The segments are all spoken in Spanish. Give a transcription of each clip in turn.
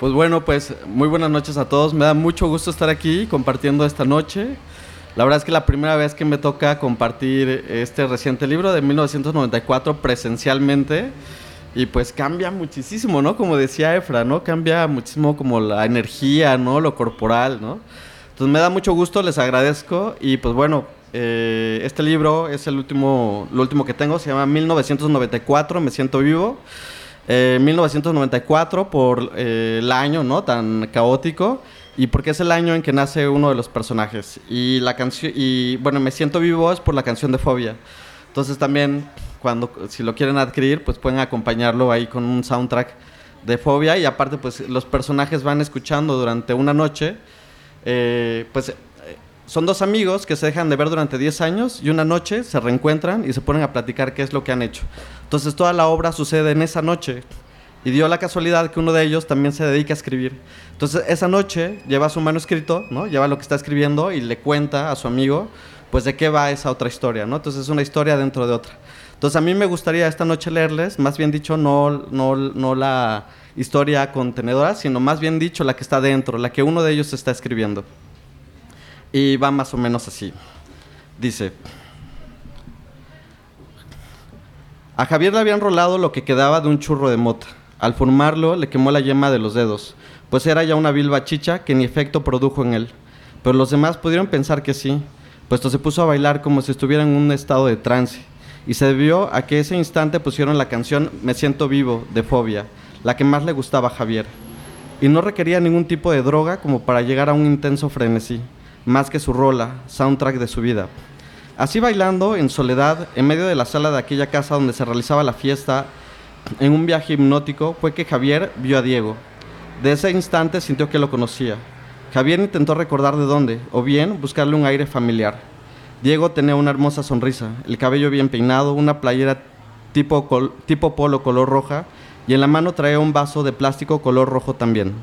Pues bueno, pues muy buenas noches a todos. Me da mucho gusto estar aquí compartiendo esta noche. La verdad es que la primera vez que me toca compartir este reciente libro de 1994 presencialmente y pues cambia muchísimo, ¿no? Como decía Efra, ¿no? Cambia muchísimo como la energía, ¿no? Lo corporal, ¿no? Entonces me da mucho gusto, les agradezco y pues bueno, eh, este libro es el último, lo último que tengo, se llama 1994, Me siento vivo. 1994 eh, por eh, el año, ¿no? Tan caótico y porque es el año en que nace uno de los personajes. Y la canción, y bueno, Me siento vivo es por la canción de Fobia. Entonces también, cuando, si lo quieren adquirir, pues pueden acompañarlo ahí con un soundtrack de Fobia y aparte pues los personajes van escuchando durante una noche, eh, pues son dos amigos que se dejan de ver durante 10 años y una noche se reencuentran y se ponen a platicar qué es lo que han hecho. Entonces toda la obra sucede en esa noche y dio la casualidad que uno de ellos también se dedica a escribir. Entonces esa noche lleva su manuscrito, ¿no? Lleva lo que está escribiendo y le cuenta a su amigo pues de qué va esa otra historia, ¿no? Entonces es una historia dentro de otra. Entonces a mí me gustaría esta noche leerles, más bien dicho, no, no, no la historia contenedora, sino más bien dicho la que está dentro, la que uno de ellos está escribiendo. Y va más o menos así. Dice, a Javier le habían rolado lo que quedaba de un churro de mota. Al fumarlo le quemó la yema de los dedos, pues era ya una vil chicha que ni efecto produjo en él. Pero los demás pudieron pensar que sí, puesto se puso a bailar como si estuviera en un estado de trance. Y se debió a que ese instante pusieron la canción Me siento vivo de Fobia, la que más le gustaba a Javier. Y no requería ningún tipo de droga como para llegar a un intenso frenesí más que su rola, soundtrack de su vida. Así bailando, en soledad, en medio de la sala de aquella casa donde se realizaba la fiesta, en un viaje hipnótico, fue que Javier vio a Diego. De ese instante sintió que lo conocía. Javier intentó recordar de dónde, o bien buscarle un aire familiar. Diego tenía una hermosa sonrisa, el cabello bien peinado, una playera tipo, tipo polo color roja, y en la mano traía un vaso de plástico color rojo también.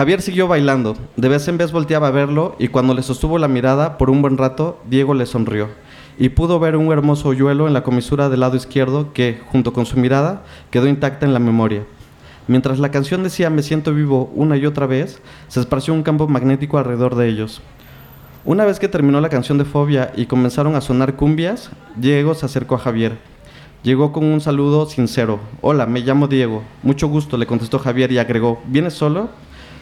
Javier siguió bailando. De vez en vez volteaba a verlo y cuando le sostuvo la mirada por un buen rato, Diego le sonrió y pudo ver un hermoso hoyuelo en la comisura del lado izquierdo que, junto con su mirada, quedó intacta en la memoria. Mientras la canción decía Me siento vivo una y otra vez, se esparció un campo magnético alrededor de ellos. Una vez que terminó la canción de Fobia y comenzaron a sonar cumbias, Diego se acercó a Javier. Llegó con un saludo sincero. Hola, me llamo Diego. Mucho gusto, le contestó Javier y agregó, ¿vienes solo?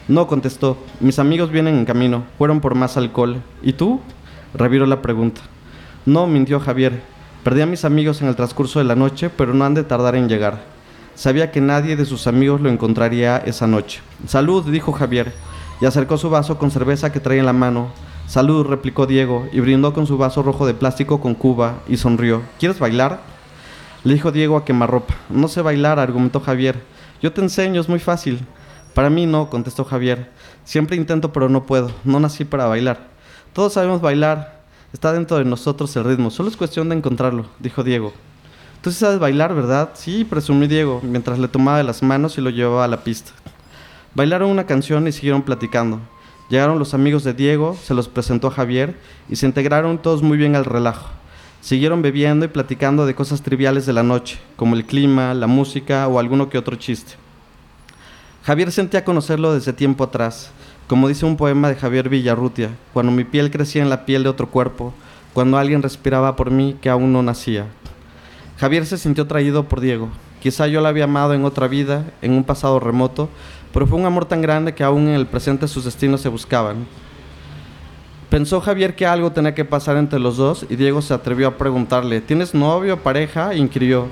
No, contestó. Mis amigos vienen en camino. Fueron por más alcohol. ¿Y tú? Reviró la pregunta. No, mintió Javier. Perdí a mis amigos en el transcurso de la noche, pero no han de tardar en llegar. Sabía que nadie de sus amigos lo encontraría esa noche. Salud, dijo Javier, y acercó su vaso con cerveza que traía en la mano. Salud, replicó Diego, y brindó con su vaso rojo de plástico con cuba, y sonrió. ¿Quieres bailar? Le dijo Diego a quemarropa. No sé bailar, argumentó Javier. Yo te enseño, es muy fácil. Para mí no, contestó Javier. Siempre intento pero no puedo. No nací para bailar. Todos sabemos bailar. Está dentro de nosotros el ritmo. Solo es cuestión de encontrarlo, dijo Diego. Tú sí sabes bailar, ¿verdad? Sí, presumí Diego, mientras le tomaba las manos y lo llevaba a la pista. Bailaron una canción y siguieron platicando. Llegaron los amigos de Diego, se los presentó a Javier y se integraron todos muy bien al relajo. Siguieron bebiendo y platicando de cosas triviales de la noche, como el clima, la música o alguno que otro chiste. Javier sentía conocerlo desde tiempo atrás, como dice un poema de Javier Villarrutia, cuando mi piel crecía en la piel de otro cuerpo, cuando alguien respiraba por mí que aún no nacía. Javier se sintió traído por Diego. Quizá yo la había amado en otra vida, en un pasado remoto, pero fue un amor tan grande que aún en el presente sus destinos se buscaban. Pensó Javier que algo tenía que pasar entre los dos y Diego se atrevió a preguntarle, ¿tienes novio, pareja? inquirió.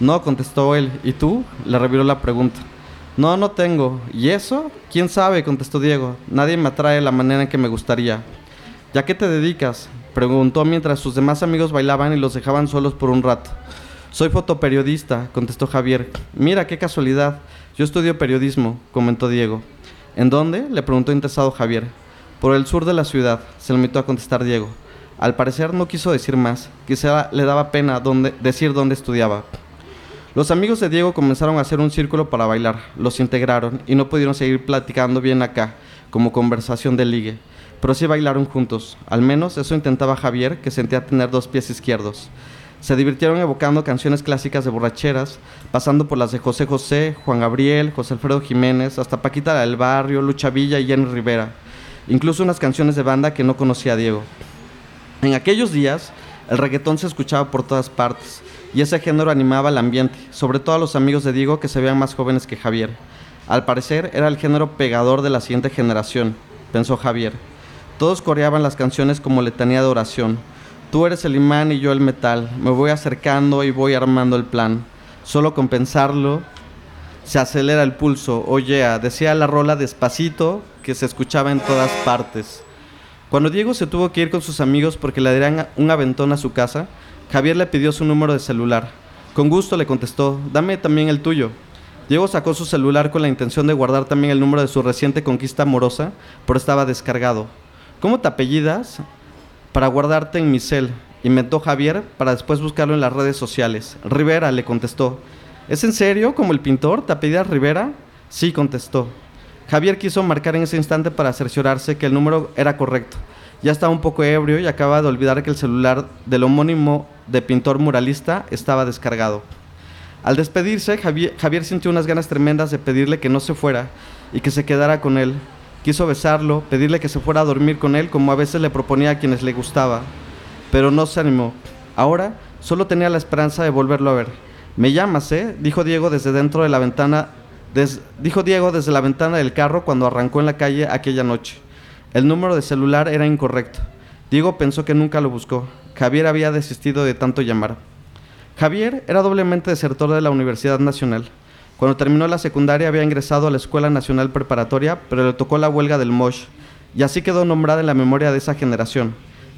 No, contestó él. ¿Y tú? Le reviró la pregunta. No, no tengo. ¿Y eso? ¿Quién sabe? contestó Diego. Nadie me atrae la manera en que me gustaría. ¿Ya qué te dedicas? preguntó mientras sus demás amigos bailaban y los dejaban solos por un rato. Soy fotoperiodista, contestó Javier. Mira, qué casualidad. Yo estudio periodismo, comentó Diego. ¿En dónde? le preguntó interesado Javier. Por el sur de la ciudad, se limitó a contestar Diego. Al parecer no quiso decir más, quizá le daba pena decir dónde estudiaba. Los amigos de Diego comenzaron a hacer un círculo para bailar, los integraron y no pudieron seguir platicando bien acá, como conversación de ligue, pero sí bailaron juntos, al menos eso intentaba Javier, que sentía tener dos pies izquierdos. Se divirtieron evocando canciones clásicas de borracheras, pasando por las de José José, Juan Gabriel, José Alfredo Jiménez, hasta Paquita del Barrio, Lucha Villa y Jenny Rivera. Incluso unas canciones de banda que no conocía Diego. En aquellos días, el reggaetón se escuchaba por todas partes y ese género animaba el ambiente, sobre todo a los amigos de Diego que se veían más jóvenes que Javier. Al parecer era el género pegador de la siguiente generación, pensó Javier. Todos coreaban las canciones como letanía de oración. Tú eres el imán y yo el metal. Me voy acercando y voy armando el plan. Solo con pensarlo se acelera el pulso. Oye, decía la rola despacito que se escuchaba en todas partes. Cuando Diego se tuvo que ir con sus amigos porque le darían un aventón a su casa, Javier le pidió su número de celular. Con gusto le contestó, dame también el tuyo. Diego sacó su celular con la intención de guardar también el número de su reciente conquista amorosa, pero estaba descargado. ¿Cómo te apellidas? Para guardarte en mi cel, inventó Javier para después buscarlo en las redes sociales. Rivera le contestó. ¿Es en serio? ¿Como el pintor? ¿Te apellidas Rivera? Sí, contestó. Javier quiso marcar en ese instante para cerciorarse que el número era correcto. Ya estaba un poco ebrio y acaba de olvidar que el celular del homónimo de pintor muralista estaba descargado. Al despedirse, Javier, sintió unas ganas tremendas de pedirle que no se fuera y que se quedara con él. Quiso besarlo, pedirle que se fuera a dormir con él como a veces le proponía a quienes le gustaba, pero no se animó. Ahora solo tenía la esperanza de volverlo a ver. Me llamas, ¿eh? dijo Diego desde dentro de la ventana dijo Diego desde la ventana del carro cuando arrancó en la calle aquella noche. El número de celular era incorrecto. Diego pensó que nunca lo buscó. Javier había desistido de tanto llamar. Javier era doblemente desertor de la Universidad Nacional. Cuando terminó la secundaria había ingresado a la Escuela Nacional Preparatoria, pero le tocó la huelga del MOSH, y así quedó nombrada en la memoria de esa generación.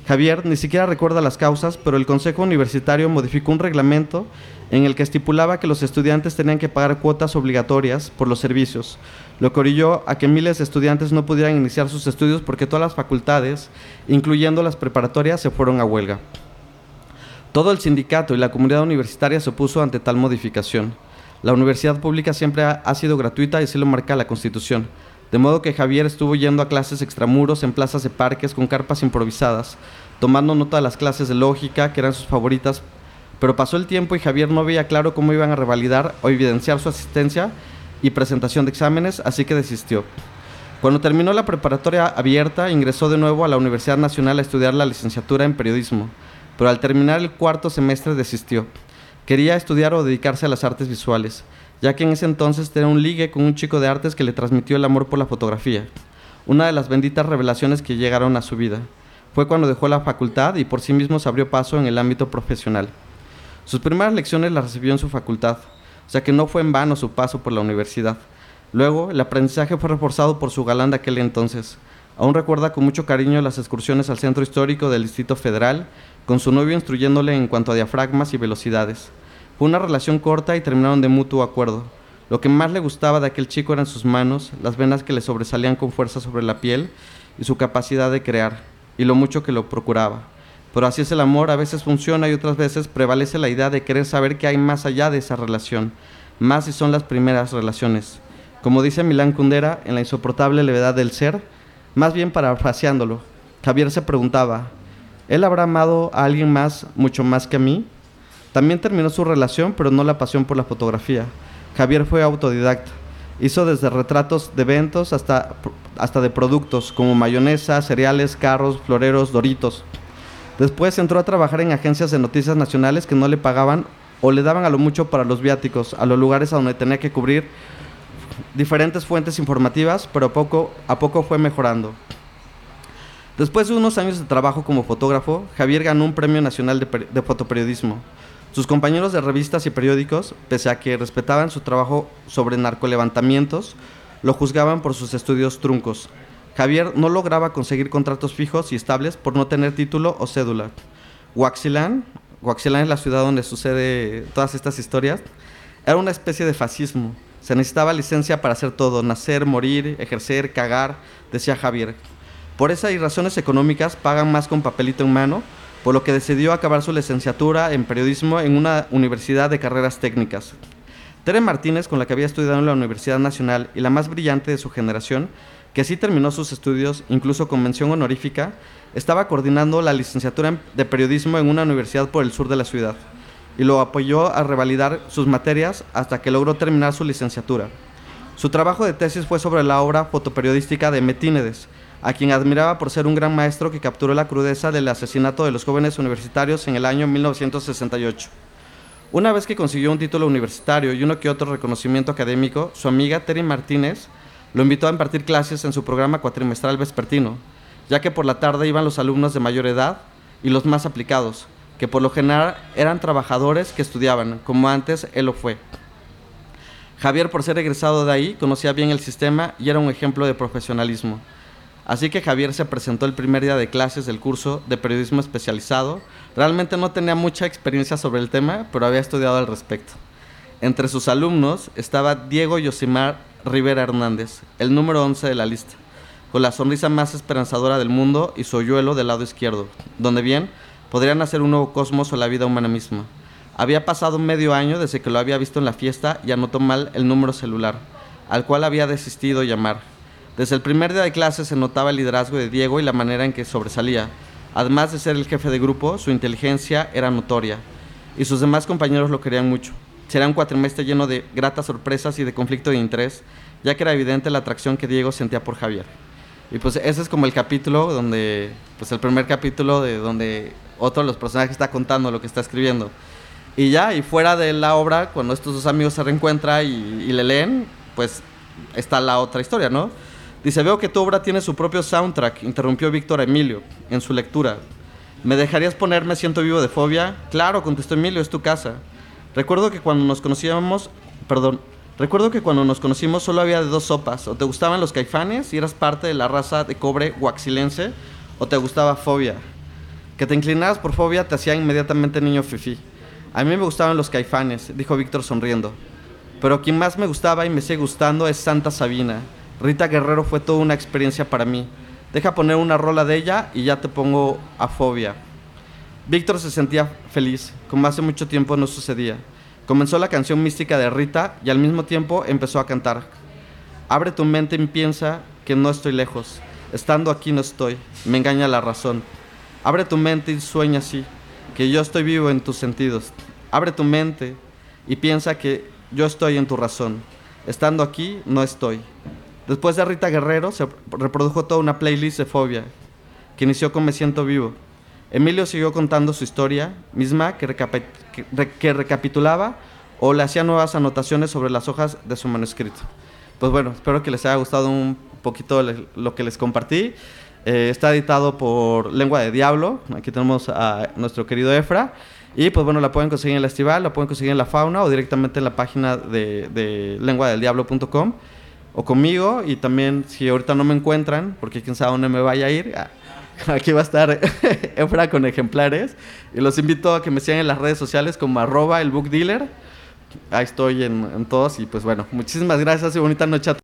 Javier ni siquiera recuerda las causas, pero el Consejo Universitario modificó un reglamento en el que estipulaba que los estudiantes tenían que pagar cuotas obligatorias por los servicios, lo que orilló a que miles de estudiantes no pudieran iniciar sus estudios porque todas las facultades, incluyendo las preparatorias, se fueron a huelga. Todo el sindicato y la comunidad universitaria se opuso ante tal modificación. La universidad pública siempre ha, sido gratuita y así lo marca la Constitución, de modo que Javier estuvo yendo a clases extramuros en plazas de parques con carpas improvisadas, tomando nota de las clases de lógica, que eran sus favoritas pero pasó el tiempo y Javier no veía claro cómo iban a revalidar o evidenciar su asistencia y presentación de exámenes, así que desistió. Cuando terminó la preparatoria abierta, ingresó de nuevo a la Universidad Nacional a estudiar la licenciatura en periodismo, pero al terminar el cuarto semestre desistió. Quería estudiar o dedicarse a las artes visuales, ya que en ese entonces tenía un ligue con un chico de artes que le transmitió el amor por la fotografía, una de las benditas revelaciones que llegaron a su vida. Fue cuando dejó la facultad y por sí mismo se abrió paso en el ámbito profesional. Sus primeras lecciones las recibió en su facultad, o sea que no fue en vano su paso por la universidad. Luego, el aprendizaje fue reforzado por su galán de aquel entonces. Aún recuerda con mucho cariño las excursiones al centro histórico del Distrito Federal, con su novio instruyéndole en cuanto a diafragmas y velocidades. Fue una relación corta y terminaron de mutuo acuerdo. Lo que más le gustaba de aquel chico eran sus manos, las venas que le sobresalían con fuerza sobre la piel y su capacidad de crear, y lo mucho que lo procuraba. Pero así es el amor, a veces funciona y otras veces prevalece la idea de querer saber qué hay más allá de esa relación, más si son las primeras relaciones. Como dice Milán Kundera en La insoportable levedad del ser, más bien parafraseándolo, Javier se preguntaba, ¿él habrá amado a alguien más, mucho más que a mí? También terminó su relación, pero no la pasión por la fotografía. Javier fue autodidacta. Hizo desde retratos de eventos hasta, hasta de productos como mayonesa, cereales, carros, floreros, doritos. Después entró a trabajar en agencias de noticias nacionales que no le pagaban o le daban a lo mucho para los viáticos, a los lugares a donde tenía que cubrir diferentes fuentes informativas, pero poco a poco fue mejorando. Después de unos años de trabajo como fotógrafo, Javier ganó un premio nacional de, de, fotoperiodismo. Sus compañeros de revistas y periódicos, pese a que respetaban su trabajo sobre narcolevantamientos, lo juzgaban por sus estudios truncos. Javier no lograba conseguir contratos fijos y estables por no tener título o cédula. Huaxilán, Huaxilán es la ciudad donde sucede todas estas historias, era una especie de fascismo. Se necesitaba licencia para hacer todo, nacer, morir, ejercer, cagar, decía Javier. Por esas y razones económicas pagan más con papelito en mano, por lo que decidió acabar su licenciatura en periodismo en una universidad de carreras técnicas. Tere Martínez, con la que había estudiado en la Universidad Nacional y la más brillante de su generación, que sí terminó sus estudios, incluso con mención honorífica, estaba coordinando la licenciatura de periodismo en una universidad por el sur de la ciudad y lo apoyó a revalidar sus materias hasta que logró terminar su licenciatura. Su trabajo de tesis fue sobre la obra fotoperiodística de Metínedes, a quien admiraba por ser un gran maestro que capturó la crudeza del asesinato de los jóvenes universitarios en el año 1968. Una vez que consiguió un título universitario y uno que otro reconocimiento académico, su amiga Terry Martínez lo invitó a impartir clases en su programa cuatrimestral vespertino, ya que por la tarde iban los alumnos de mayor edad y los más aplicados, que por lo general eran trabajadores que estudiaban, como antes él lo fue. Javier, por ser egresado de ahí, conocía bien el sistema y era un ejemplo de profesionalismo. Así que Javier se presentó el primer día de clases del curso de periodismo especializado. Realmente no tenía mucha experiencia sobre el tema, pero había estudiado al respecto. Entre sus alumnos estaba Diego Yosimar Rivera Hernández, el número 11 de la lista, con la sonrisa más esperanzadora del mundo y su hoyuelo del lado izquierdo, donde bien podrían hacer un nuevo cosmos o la vida humana misma. Había pasado medio año desde que lo había visto en la fiesta y anotó mal el número celular, al cual había desistido llamar. Desde el primer día de clase se notaba el liderazgo de Diego y la manera en que sobresalía. Además de ser el jefe de grupo, su inteligencia era notoria y sus demás compañeros lo querían mucho. Será un cuatrimestre lleno de gratas sorpresas y de conflicto de interés, ya que era evidente la atracción que Diego sentía por Javier. Y pues ese es como el capítulo donde, pues el primer capítulo de donde otro de los personajes está contando lo que está escribiendo. Y ya, y fuera de la obra, cuando estos dos amigos se reencuentran y, y le leen, pues está la otra historia, ¿no? Dice, veo que tu obra tiene su propio soundtrack, interrumpió Víctor Emilio en su lectura. ¿Me dejarías ponerme Siento Vivo de Fobia? Claro, contestó Emilio, es tu casa. Recuerdo que cuando nos conocíamos, perdón, recuerdo que cuando nos conocimos solo había dos sopas, o te gustaban los caifanes y eras parte de la raza de cobre guaxilense, o te gustaba Fobia. Que te inclinaras por Fobia te hacía inmediatamente niño fifí. A mí me gustaban los caifanes, dijo Víctor sonriendo. Pero quien más me gustaba y me sigue gustando es Santa Sabina. Rita Guerrero fue toda una experiencia para mí. Deja poner una rola de ella y ya te pongo a fobia. Víctor se sentía feliz, como hace mucho tiempo no sucedía. Comenzó la canción mística de Rita y al mismo tiempo empezó a cantar. Abre tu mente y piensa que no estoy lejos. Estando aquí no estoy. Me engaña la razón. Abre tu mente y sueña así, que yo estoy vivo en tus sentidos. Abre tu mente y piensa que yo estoy en tu razón. Estando aquí no estoy. Después de Rita Guerrero se reprodujo toda una playlist de Fobia, que inició con Me siento vivo. Emilio siguió contando su historia, misma que, recapitulaba o le hacía nuevas anotaciones sobre las hojas de su manuscrito. Pues bueno, espero que les haya gustado un poquito lo que les compartí. Eh, está editado por Lengua de Diablo. Aquí tenemos a nuestro querido Efra. Y pues bueno, la pueden conseguir en el festival, la pueden conseguir en la fauna o directamente en la página de, de lenguadeldiablo.com o conmigo. Y también, si ahorita no me encuentran, porque quién sabe dónde me vaya a ir, ah, aquí va a estar Efra con ejemplares. Y los invito a que me sigan en las redes sociales como arroba el book dealer. Ahí estoy en, en todos. Y pues bueno, muchísimas gracias y bonita noche a todos.